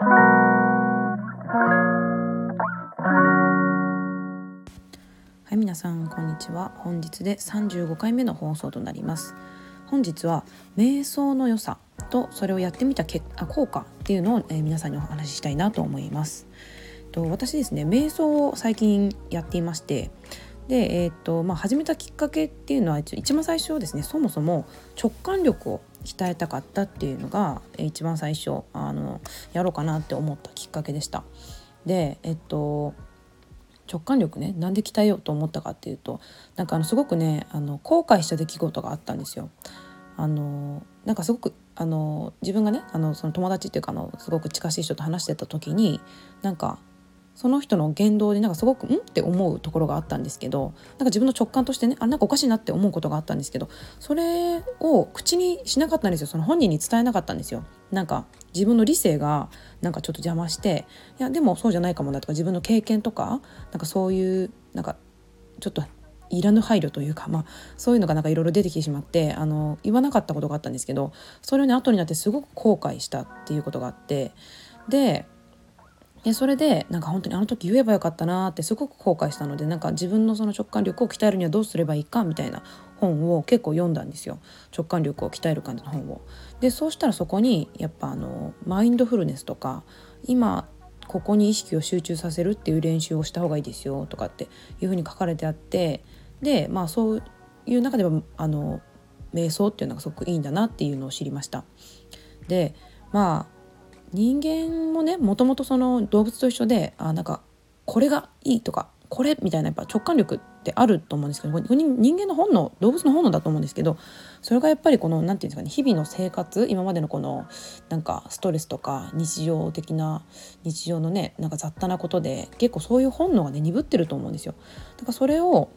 はい皆さんこんにちは。本日で35回目の放送となります。本日は瞑想の良さとそれをやってみた結あ効果っていうのを、えー、皆さんにお話ししたいなと思います。と私ですね瞑想を最近やっていましてで、えーとまあ、始めたきっかけっていうのは一番最初ですねそもそも直感力を鍛えたかったっていうのが一番最初あのやろうかなって思ったきっかけでした。でえっと直感力ねなんで鍛えようと思ったかっていうとなんかあのすごくねあの後悔した出来事があったんですよ。あのなんかすごくあの自分がねあのその友達っていうかあのすごく近しい人と話してた時になんかその人の言動でなんかすごくん？って思うところがあったんですけどなんか自分の直感としてねあなんかおかしいなって思うことがあったんですけどそれを口にしなかったんですよその本人に伝えなかったんですよ。なんか自分の理性がなんかちょっと邪魔していやでもそうじゃないかもなとか自分の経験とかなんかそういうなんかちょっといらぬ配慮というか、まあ、そういうのがなんかいろいろ出てきてしまってあの言わなかったことがあったんですけどそれをね後になってすごく後悔したっていうことがあってででそれでなんか本当にあの時言えばよかったなってすごく後悔したのでなんか自分のその直感力を鍛えるにはどうすればいいかみたいな本を結構読んだんですよ直感力を鍛える感じの本を。でそうしたらそこにやっぱあのマインドフルネスとか今ここに意識を集中させるっていう練習をした方がいいですよとかっていうふうに書かれてあってでまあそういう中ではあの瞑想っていうのがすごくいいんだなっていうのを知りました。でまあ人間もねもともとその動物と一緒であなんかこれがいいとかこれみたいなやっぱ直感力ってあると思うんですけど人間の本能動物の本能だと思うんですけどそれがやっぱりこの何て言うんですかね日々の生活今までのこのなんかストレスとか日常的な日常のねなんか雑多なことで結構そういう本能がね鈍ってると思うんですよ。だからそれを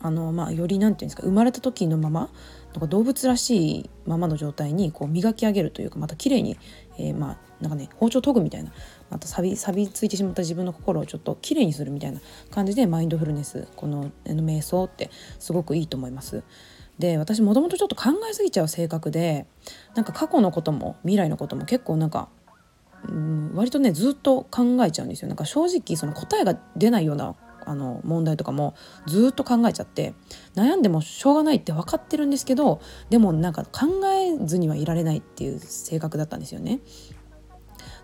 あのまあ、より何て言うんですか生まれた時のままなんか動物らしいままの状態にこう磨き上げるというかまた綺麗に、えー、まあなんかね包丁研ぐみたいなまた錆び錆びついてしまった自分の心をちょっと綺麗にするみたいな感じでマインドフルネスこの瞑想ってすごくいいと思います。で私もともとちょっと考えすぎちゃう性格でなんか過去のことも未来のことも結構なんかうん割とねずっと考えちゃうんですよなんか正直その答えが出ないようなあの問題とかもずっと考えちゃって悩んでもしょうがないって分かってるんですけどでもなんか考えずにはいられないっていう性格だったんですよね。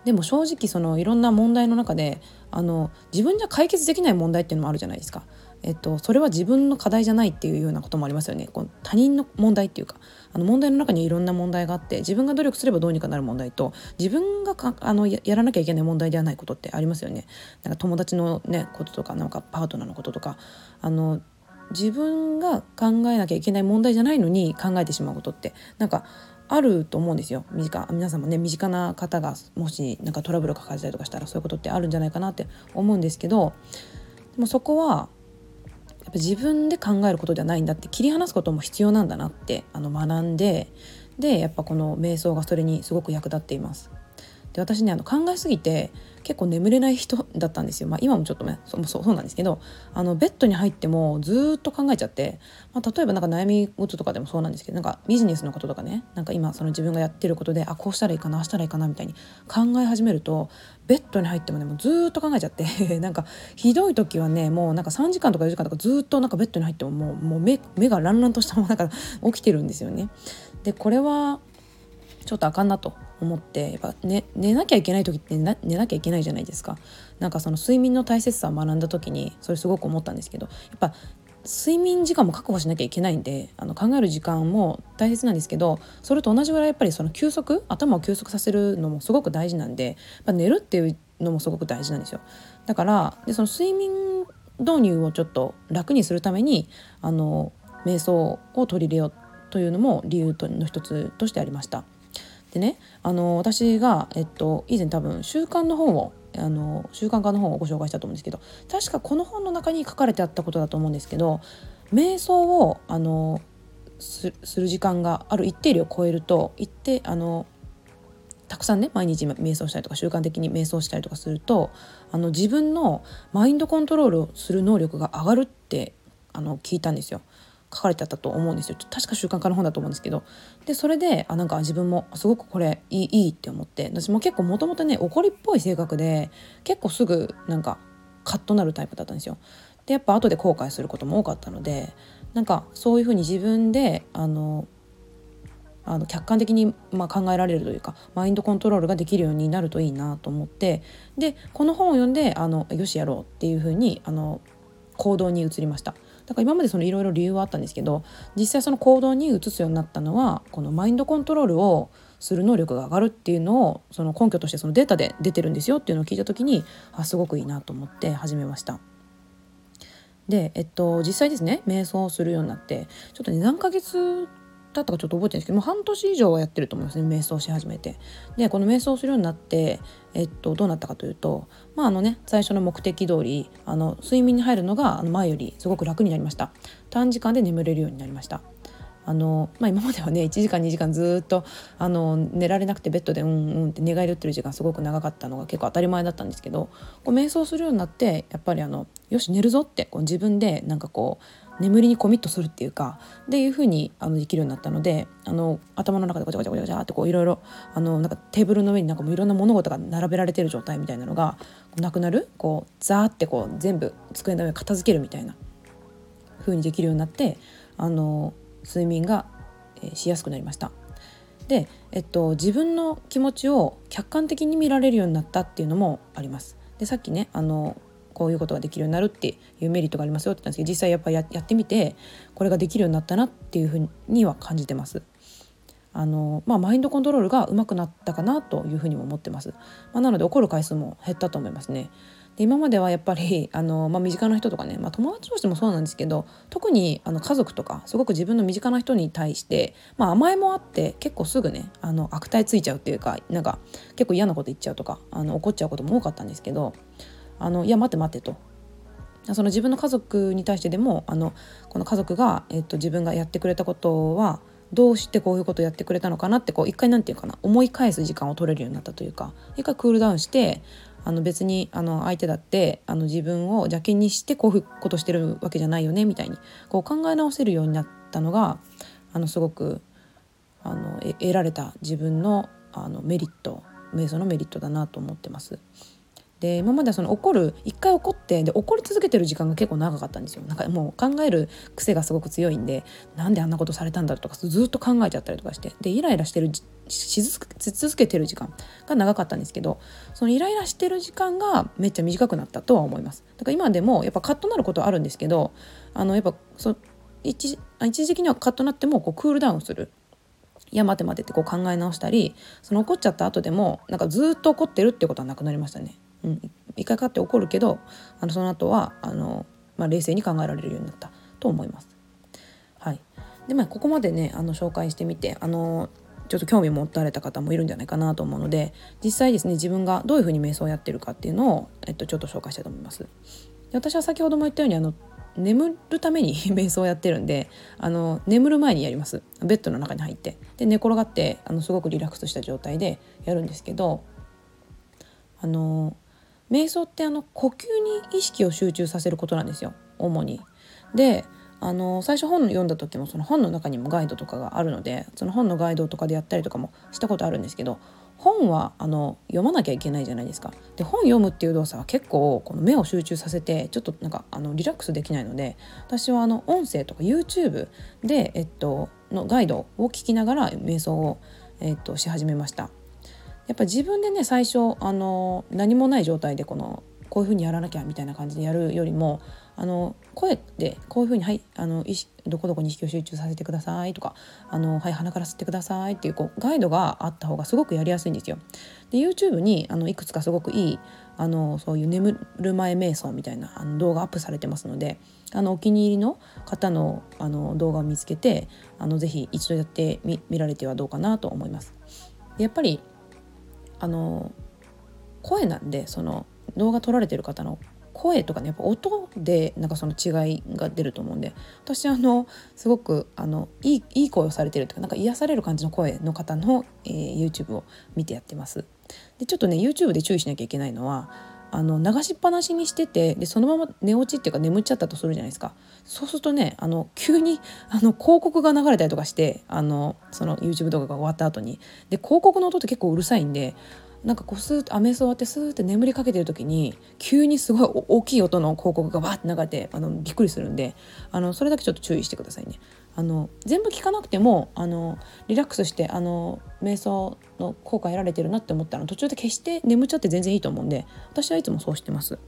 でも正直そのいろんな問題の中であの自分じゃ解決できない問題っていうのもあるじゃないですか。えっと、それは自分の課題じゃないっていうようなこともありますよねこう他人の問題っていうかあの問題の中にいろんな問題があって自分が努力すればどうにかなる問題と自分がかあのやらなきゃいけない問題ではないことってありますよね。なんか友達の、ね、こととかなんかパートナーのこととかあの自分が考えなきゃいけない問題じゃないのに考えてしまうことってなんかあると思うんですよ身近皆さんもね身近な方がもしなんかトラブル抱えたりとかしたらそういうことってあるんじゃないかなって思うんですけどでもそこはぱ自分で考えることではないんだって切り離すことも必要なんだなってあの学んででやっぱこの瞑想がそれにすごく役立っています。で私ねあの考えすぎて結構眠れない人だったんですよ、まあ、今もちょっとねそうそうなんですけどあのベッドに入ってもずっと考えちゃって、まあ、例えばなんか悩み事とかでもそうなんですけどなんかビジネスのこととかねなんか今その自分がやってることであこうしたらいいかなああしたらいいかなみたいに考え始めるとベッドに入ってもねもうずっと考えちゃって なんかひどい時はねもうなんか3時間とか4時間とかずっとなんかベッドに入ってももうもう目目がランランとしたままなんか起きてるんですよね。でこれはちょっとあかんなと。思ってやっぱ、ね、寝なきゃいけない時って寝なきゃいけないじゃないですかなんかその睡眠の大切さを学んだ時にそれすごく思ったんですけどやっぱ睡眠時間も確保しなきゃいけないんであの考える時間も大切なんですけどそれと同じぐらいやっぱりその休息頭を休息させるのもすごく大事なんでやっぱ寝るっていうのもすごく大事なんですよだからでその睡眠導入をちょっと楽にするためにあの瞑想を取り入れようというのも理由の一つとしてありました。でねあの私が、えっと、以前多分習慣の本をあの習慣化の本をご紹介したと思うんですけど確かこの本の中に書かれてあったことだと思うんですけど瞑想をあのする時間がある一定量を超えると一定あのたくさんね毎日瞑想したりとか習慣的に瞑想したりとかするとあの自分のマインドコントロールをする能力が上がるってあの聞いたんですよ。書かれてあったと思うんですよ。確か習慣化の本だと思うんですけど。でそれであなんか自分もすごくこれいいいいって思って。私も結構もともとね怒りっぽい性格で結構すぐなんかカッとなるタイプだったんですよ。でやっぱ後で後悔することも多かったのでなんかそういうふうに自分であのあの客観的にま考えられるというかマインドコントロールができるようになるといいなと思って。でこの本を読んであのよしやろうっていうふうにあの行動に移りました。だから今までそのいろいろ理由はあったんですけど実際その行動に移すようになったのはこのマインドコントロールをする能力が上がるっていうのをその根拠としてそのデータで出てるんですよっていうのを聞いた時にあすごくいいなと思って始めました。で、えっと、実際ですね瞑想をするようになってちょっとね何ヶ月だったかちょっと覚えてるんですけどもう半年以上はやってると思いますね瞑想し始めて。でこの瞑想するようになって、えっと、どうなったかというとまああのね最初の目的通りあの睡眠に入るのがあの前よりすごく楽になりました。短時間で眠れるようになりました。あのまあ、今まではね1時間2時間ずっとあの寝られなくてベッドでうんうんって寝返り打ってる時間すごく長かったのが結構当たり前だったんですけどこう瞑想するようになってやっぱりあのよし寝るぞってこう自分でなんかこう眠りにコミットするっていうかっていうふうにあのできるようになったのであの頭の中でごちゃごちゃごちゃごちゃってこういろいろあのなんかテーブルの上になんかいろんな物事が並べられてる状態みたいなのがなくなるこうザーってこう全部机の上片付けるみたいな風にできるようになってあの睡眠が、え、しやすくなりました。で、えっと、自分の気持ちを客観的に見られるようになったっていうのもあります。でさっきねあのこういうことができるようになるっていうメリットがありますよって言ったんですけど実際やっぱりやってみてこれができるようになったなっていうふうには感じてます。あのまあ、マインドコントロールが上手くなったかなというふうにも思ってます。まあ、なので怒る回数も減ったと思いますね。で今まではやっぱり あの、まあ、身近な人とかね、まあ、友達としてもそうなんですけど特にあの家族とかすごく自分の身近な人に対して、まあ、甘えもあって結構すぐねあの悪態ついちゃうっていうかなんか結構嫌なこと言っちゃうとかあの怒っちゃうことも多かったんですけどあのいや待って待ってとその自分の家族に対してでもあのこの家族が、えっと、自分がやってくれたことはどうしてこういうことをやってくれたのかなってこう一回なんていうかな思い返す時間を取れるようになったというか一回クールダウンしてあの別にあの相手だってあの自分を邪険にしてこういうことしてるわけじゃないよねみたいにこう考え直せるようになったのがあのすごくあの得られた自分のあのメリット瞑想のメリットだなと思ってます。で今まではその怒る一回怒ってで怒り続けてる時間が結構長かったんですよ。なんかもう考える癖がすごく強いんでなんであんなことされたんだとかずっと考えちゃったりとかしてでイライラしてるし続けてる時間が長かったんですけどそのイライラしてる時間がめっちゃ短くなったとは思います。だから今でもやっぱカッとなることはあるんですけどあのやっぱそ一一時的にはカッとなってもこうクールダウンする。いや待て待てってこう考え直したりその怒っちゃった後でもなんかずっと怒ってるってことはなくなりましたね。うん、一回勝って怒るけどあのその後はあの、まあ、冷静に考えられるようになったと思います。はいでまあ、ここまでねあの紹介してみてあのちょっと興味持たれた方もいるんじゃないかなと思うので実際ですね自分がどういうふうに瞑想をやってるかっていうのを、えっと、ちょっと紹介したいと思います。で私は先ほども言ったようにあの眠るために 瞑想をやってるんであの眠る前にやりますベッドの中に入ってで寝転がってあのすごくリラックスした状態でやるんですけどあの瞑想ってあの呼吸に意識を集中させることなんですよ主に。であの最初本読んだ時もその本の中にもガイドとかがあるのでその本のガイドとかでやったりとかもしたことあるんですけど本はあの読まなきゃいけないじゃないですか。で本読むっていう動作は結構この目を集中させてちょっとなんかあのリラックスできないので私はあの音声とか YouTube で、えっと、のガイドを聞きながら瞑想を、えっと、し始めました。やっぱ自分でね最初あの何もない状態でこのこういうふうにやらなきゃみたいな感じでやるよりもあの声でこういうふうに「はいあのどこどこに意識を集中させてください」とか「あのはい鼻から吸ってください」っていうこうガイドがあった方がすごくやりやすいんですよ。で YouTube にあのいくつかすごくいいあのそういう眠る前瞑想みたいなあの動画アップされてますのであのお気に入りの方のあの動画を見つけてあのぜひ一度やってみ見られてはどうかなと思います。やっぱりあの声なんでその動画撮られてる方の声とかねやっぱ音でなんかその違いが出ると思うんで私あのすごくあのいいいい声をされてるというかなんか癒される感じの声の方の、えー、YouTube を見てやってます。でちょっとね YouTube で注意しなきゃいけないのはあの流しっぱなしにしててでそのまま寝落ちっていうか眠っちゃったとするじゃないですかそうするとねあの急にあの広告が流れたりとかしてあのその YouTube 動画が終わった後にで広告の音って結構うるさいんでなんかこうスーッとアメス終わってスーッて眠りかけてる時に急にすごい大きい音の広告がわーって流れてあのびっくりするんであのそれだけちょっと注意してくださいね。あの全部聞かなくてもあのリラックスしてあの瞑想の効果得られてるなって思ったら途中で消して眠っちゃって全然いいと思うんで私はいつもそうしてます。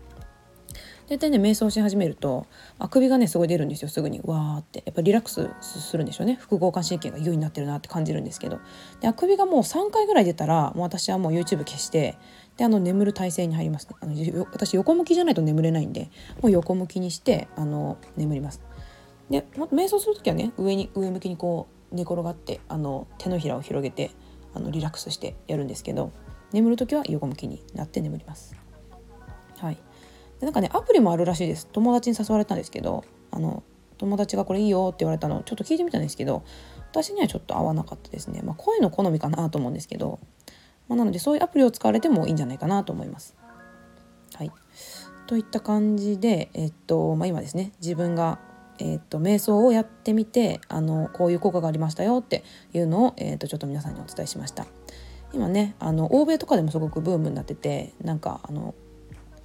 大体ね瞑想し始めるとあくびがねすごい出るんですよすぐに。わーって。やっぱリラックスするんでしょうね。副交感神経が優位になってるなって感じるんですけど。であくびがもう3回ぐらい出たらもう私はもう YouTube 消してであの眠る体勢に入ります。ねあの私横向きじゃないと眠れないんでもう横向きにしてあの眠ります。で瞑想する時はね上に上向きにこう寝転がってあの手のひらを広げてあのリラックスしてやるんですけど眠る時は横向きになって眠ります。はい。でなんかねアプリもあるらしいです。友達に誘われたんですけどあの友達がこれいいよって言われたのちょっと聞いてみたんですけど私にはちょっと合わなかったですね、まあ、声の好みかなと思うんですけど、まあ、なのでそういうアプリを使われてもいいんじゃないかなと思います。はい。といった感じで、えっとまあ、今ですね自分が、えっと、瞑想をやってみてあのこういう効果がありましたよっていうのを、えっと、ちょっと皆さんにお伝えしました。今ねあの欧米とかでもすごくブームになっててなんかあの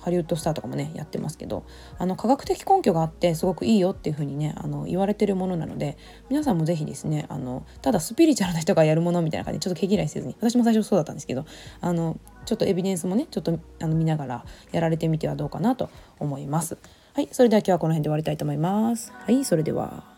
ハリウッドスターとかもねやってますけどあの科学的根拠があってすごくいいよっていう風にねあの言われてるものなので皆さんも是非ですねあのただスピリチュアルな人がやるものみたいな感じでちょっと毛嫌いせずに私も最初そうだったんですけどあのちょっとエビデンスもねちょっとあの見ながらやられてみてはどうかなと思います。はい、それでは今日はこの辺で終わりたいと思います。はい、それでは。